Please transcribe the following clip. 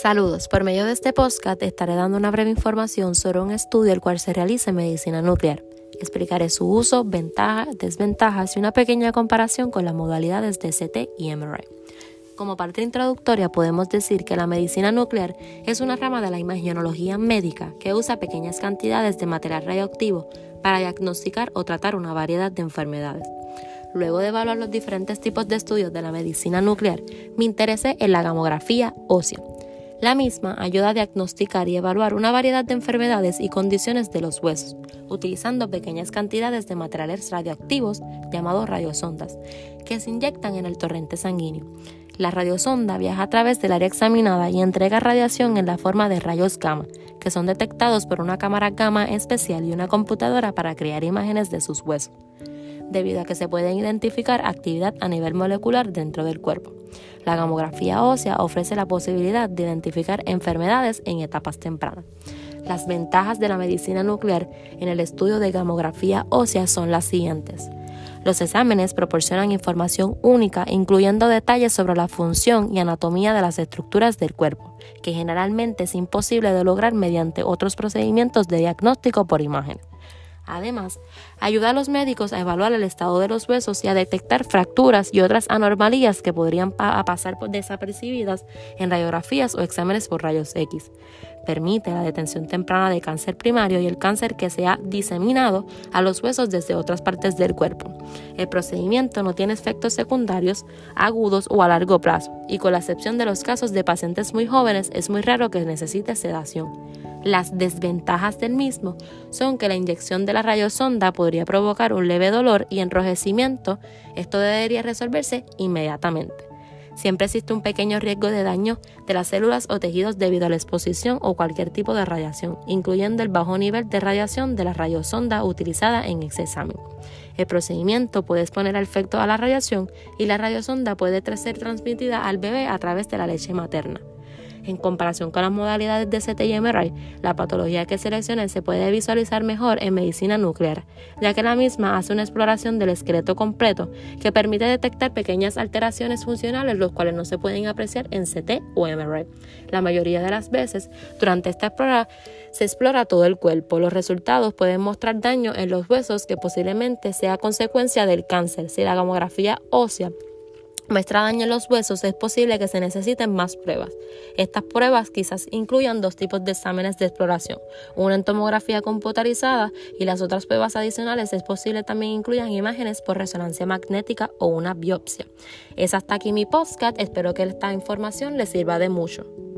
Saludos, por medio de este podcast estaré dando una breve información sobre un estudio el cual se realiza en medicina nuclear. Explicaré su uso, ventajas, desventajas y una pequeña comparación con las modalidades de CT y MRI. Como parte introductoria podemos decir que la medicina nuclear es una rama de la imagenología médica que usa pequeñas cantidades de material radioactivo para diagnosticar o tratar una variedad de enfermedades. Luego de evaluar los diferentes tipos de estudios de la medicina nuclear, me interesé en la gamografía ósea. La misma ayuda a diagnosticar y evaluar una variedad de enfermedades y condiciones de los huesos, utilizando pequeñas cantidades de materiales radioactivos llamados radiosondas, que se inyectan en el torrente sanguíneo. La radiosonda viaja a través del área examinada y entrega radiación en la forma de rayos gamma, que son detectados por una cámara gamma especial y una computadora para crear imágenes de sus huesos debido a que se puede identificar actividad a nivel molecular dentro del cuerpo. La gamografía ósea ofrece la posibilidad de identificar enfermedades en etapas tempranas. Las ventajas de la medicina nuclear en el estudio de gamografía ósea son las siguientes. Los exámenes proporcionan información única, incluyendo detalles sobre la función y anatomía de las estructuras del cuerpo, que generalmente es imposible de lograr mediante otros procedimientos de diagnóstico por imagen. Además, ayuda a los médicos a evaluar el estado de los huesos y a detectar fracturas y otras anormalías que podrían pasar por desapercibidas en radiografías o exámenes por rayos X. Permite la detención temprana de cáncer primario y el cáncer que se ha diseminado a los huesos desde otras partes del cuerpo. El procedimiento no tiene efectos secundarios agudos o a largo plazo y con la excepción de los casos de pacientes muy jóvenes es muy raro que necesite sedación. Las desventajas del mismo son que la inyección de la rayosonda podría provocar un leve dolor y enrojecimiento. Esto debería resolverse inmediatamente. Siempre existe un pequeño riesgo de daño de las células o tejidos debido a la exposición o cualquier tipo de radiación, incluyendo el bajo nivel de radiación de la rayosonda utilizada en ese examen. El procedimiento puede exponer al efecto a la radiación y la radiosonda puede ser transmitida al bebé a través de la leche materna. En comparación con las modalidades de CT y MRI, la patología que seleccione se puede visualizar mejor en medicina nuclear, ya que la misma hace una exploración del esqueleto completo que permite detectar pequeñas alteraciones funcionales los cuales no se pueden apreciar en CT o MRI. La mayoría de las veces, durante esta exploración, se explora todo el cuerpo. Los resultados pueden mostrar daño en los huesos que posiblemente sea consecuencia del cáncer si la gamografía ósea muestra daño en los huesos, es posible que se necesiten más pruebas. Estas pruebas quizás incluyan dos tipos de exámenes de exploración, una en tomografía computarizada y las otras pruebas adicionales es posible también incluyan imágenes por resonancia magnética o una biopsia. Es hasta aquí mi podcast, espero que esta información les sirva de mucho.